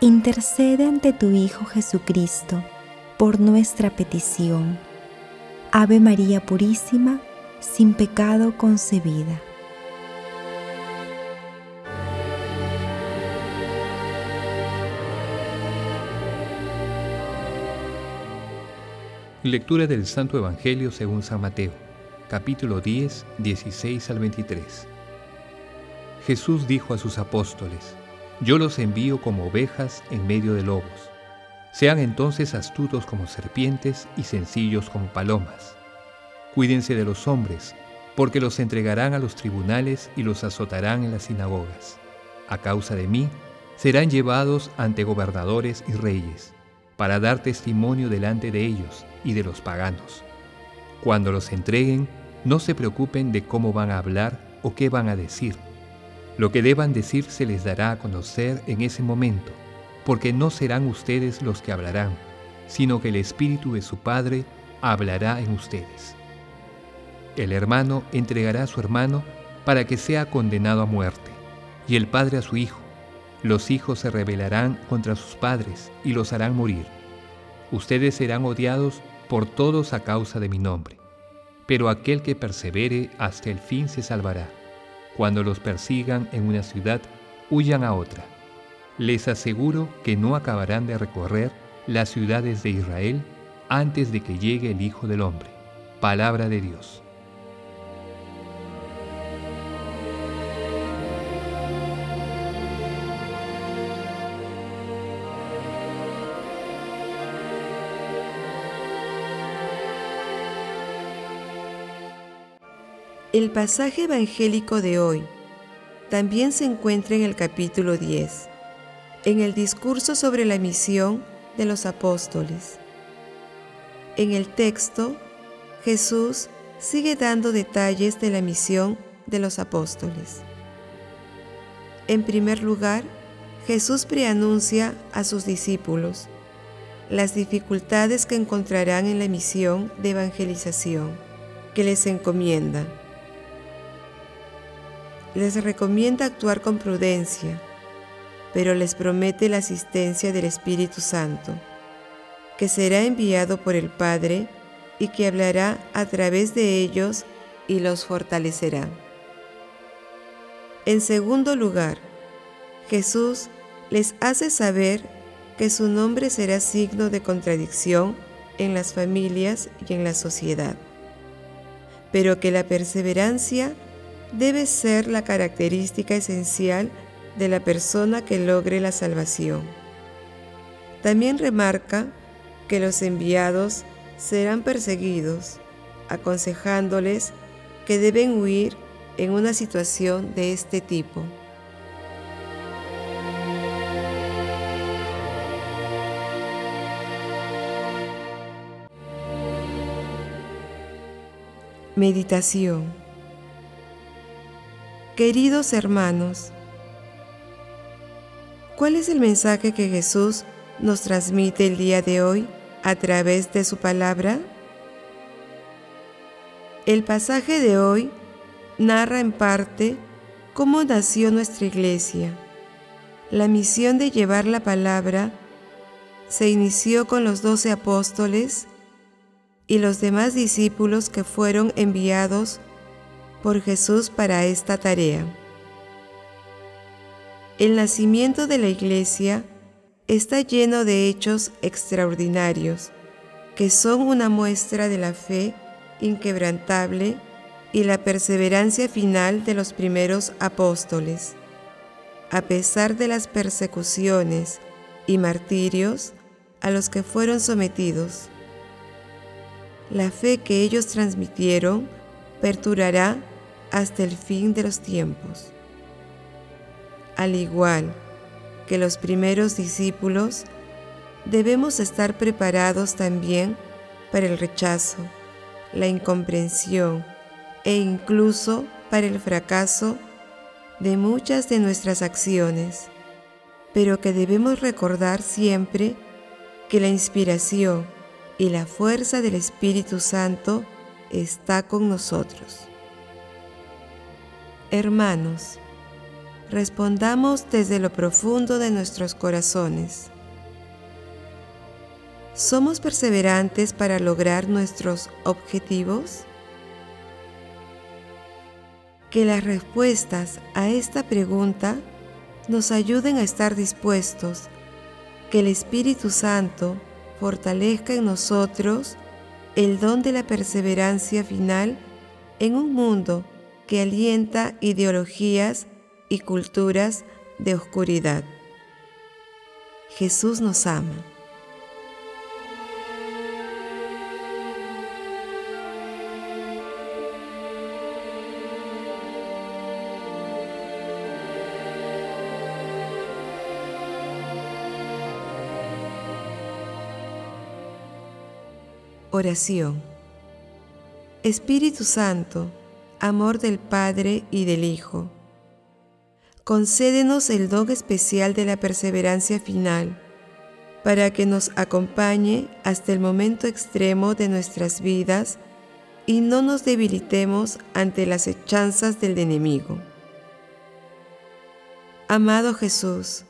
intercede ante tu Hijo Jesucristo por nuestra petición. Ave María Purísima, sin pecado concebida. Lectura del Santo Evangelio según San Mateo, capítulo 10, 16 al 23. Jesús dijo a sus apóstoles, yo los envío como ovejas en medio de lobos. Sean entonces astutos como serpientes y sencillos como palomas. Cuídense de los hombres, porque los entregarán a los tribunales y los azotarán en las sinagogas. A causa de mí, serán llevados ante gobernadores y reyes, para dar testimonio delante de ellos y de los paganos. Cuando los entreguen, no se preocupen de cómo van a hablar o qué van a decir lo que deban decir se les dará a conocer en ese momento, porque no serán ustedes los que hablarán, sino que el Espíritu de su Padre hablará en ustedes. El hermano entregará a su hermano para que sea condenado a muerte, y el padre a su hijo. Los hijos se rebelarán contra sus padres y los harán morir. Ustedes serán odiados por todos a causa de mi nombre, pero aquel que persevere hasta el fin se salvará. Cuando los persigan en una ciudad, huyan a otra. Les aseguro que no acabarán de recorrer las ciudades de Israel antes de que llegue el Hijo del Hombre. Palabra de Dios. El pasaje evangélico de hoy también se encuentra en el capítulo 10, en el discurso sobre la misión de los apóstoles. En el texto, Jesús sigue dando detalles de la misión de los apóstoles. En primer lugar, Jesús preanuncia a sus discípulos las dificultades que encontrarán en la misión de evangelización que les encomienda les recomienda actuar con prudencia, pero les promete la asistencia del Espíritu Santo, que será enviado por el Padre y que hablará a través de ellos y los fortalecerá. En segundo lugar, Jesús les hace saber que su nombre será signo de contradicción en las familias y en la sociedad, pero que la perseverancia debe ser la característica esencial de la persona que logre la salvación. También remarca que los enviados serán perseguidos, aconsejándoles que deben huir en una situación de este tipo. Meditación Queridos hermanos, ¿cuál es el mensaje que Jesús nos transmite el día de hoy a través de su palabra? El pasaje de hoy narra en parte cómo nació nuestra iglesia. La misión de llevar la palabra se inició con los doce apóstoles y los demás discípulos que fueron enviados por Jesús para esta tarea. El nacimiento de la Iglesia está lleno de hechos extraordinarios que son una muestra de la fe inquebrantable y la perseverancia final de los primeros apóstoles. A pesar de las persecuciones y martirios a los que fueron sometidos, la fe que ellos transmitieron perdurará hasta el fin de los tiempos. Al igual que los primeros discípulos, debemos estar preparados también para el rechazo, la incomprensión e incluso para el fracaso de muchas de nuestras acciones, pero que debemos recordar siempre que la inspiración y la fuerza del Espíritu Santo está con nosotros. Hermanos, respondamos desde lo profundo de nuestros corazones. ¿Somos perseverantes para lograr nuestros objetivos? Que las respuestas a esta pregunta nos ayuden a estar dispuestos, que el Espíritu Santo fortalezca en nosotros el don de la perseverancia final en un mundo que alienta ideologías y culturas de oscuridad. Jesús nos ama. Oración. Espíritu Santo, amor del Padre y del Hijo, concédenos el don especial de la perseverancia final, para que nos acompañe hasta el momento extremo de nuestras vidas y no nos debilitemos ante las hechanzas del enemigo. Amado Jesús,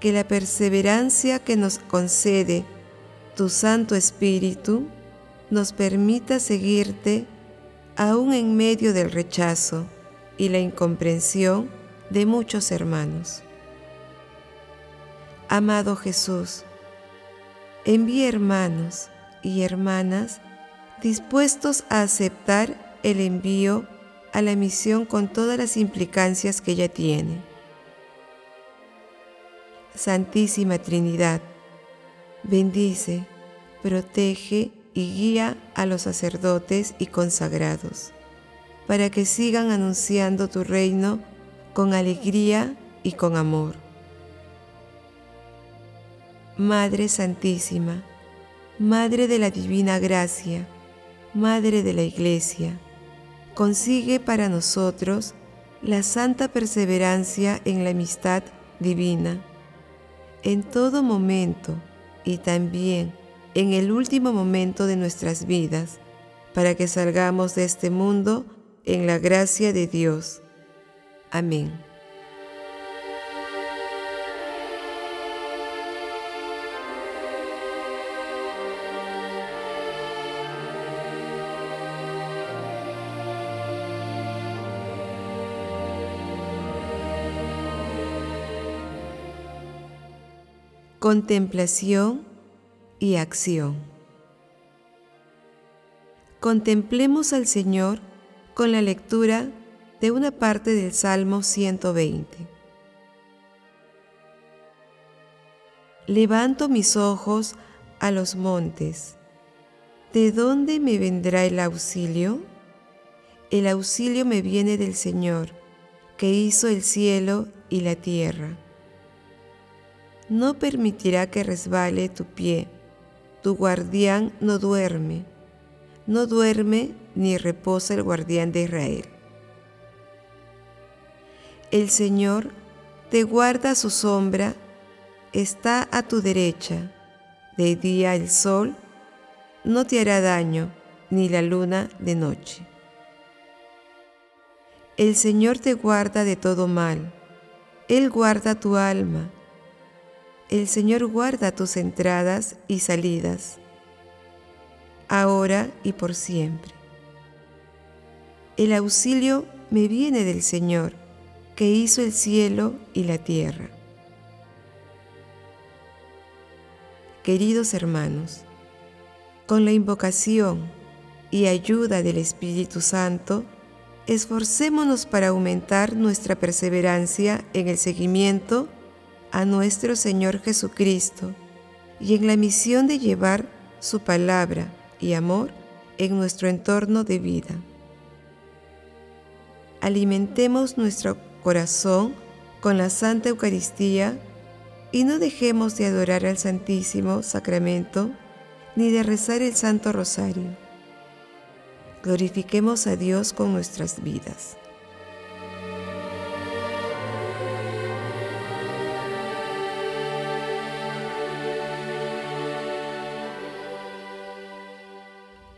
que la perseverancia que nos concede tu Santo Espíritu nos permita seguirte aún en medio del rechazo y la incomprensión de muchos hermanos. Amado Jesús, envía hermanos y hermanas dispuestos a aceptar el envío a la misión con todas las implicancias que ella tiene. Santísima Trinidad, bendice, protege y guía a los sacerdotes y consagrados, para que sigan anunciando tu reino con alegría y con amor. Madre Santísima, Madre de la Divina Gracia, Madre de la Iglesia, consigue para nosotros la santa perseverancia en la amistad divina, en todo momento y también en el último momento de nuestras vidas, para que salgamos de este mundo en la gracia de Dios. Amén. Contemplación y acción. Contemplemos al Señor con la lectura de una parte del Salmo 120. Levanto mis ojos a los montes. ¿De dónde me vendrá el auxilio? El auxilio me viene del Señor, que hizo el cielo y la tierra. No permitirá que resbale tu pie tu guardián no duerme, no duerme ni reposa el guardián de Israel. El Señor te guarda su sombra, está a tu derecha, de día el sol no te hará daño, ni la luna de noche. El Señor te guarda de todo mal, Él guarda tu alma el Señor guarda tus entradas y salidas, ahora y por siempre. El auxilio me viene del Señor, que hizo el cielo y la tierra. Queridos hermanos, con la invocación y ayuda del Espíritu Santo, esforcémonos para aumentar nuestra perseverancia en el seguimiento a nuestro Señor Jesucristo y en la misión de llevar su palabra y amor en nuestro entorno de vida. Alimentemos nuestro corazón con la Santa Eucaristía y no dejemos de adorar al Santísimo Sacramento ni de rezar el Santo Rosario. Glorifiquemos a Dios con nuestras vidas.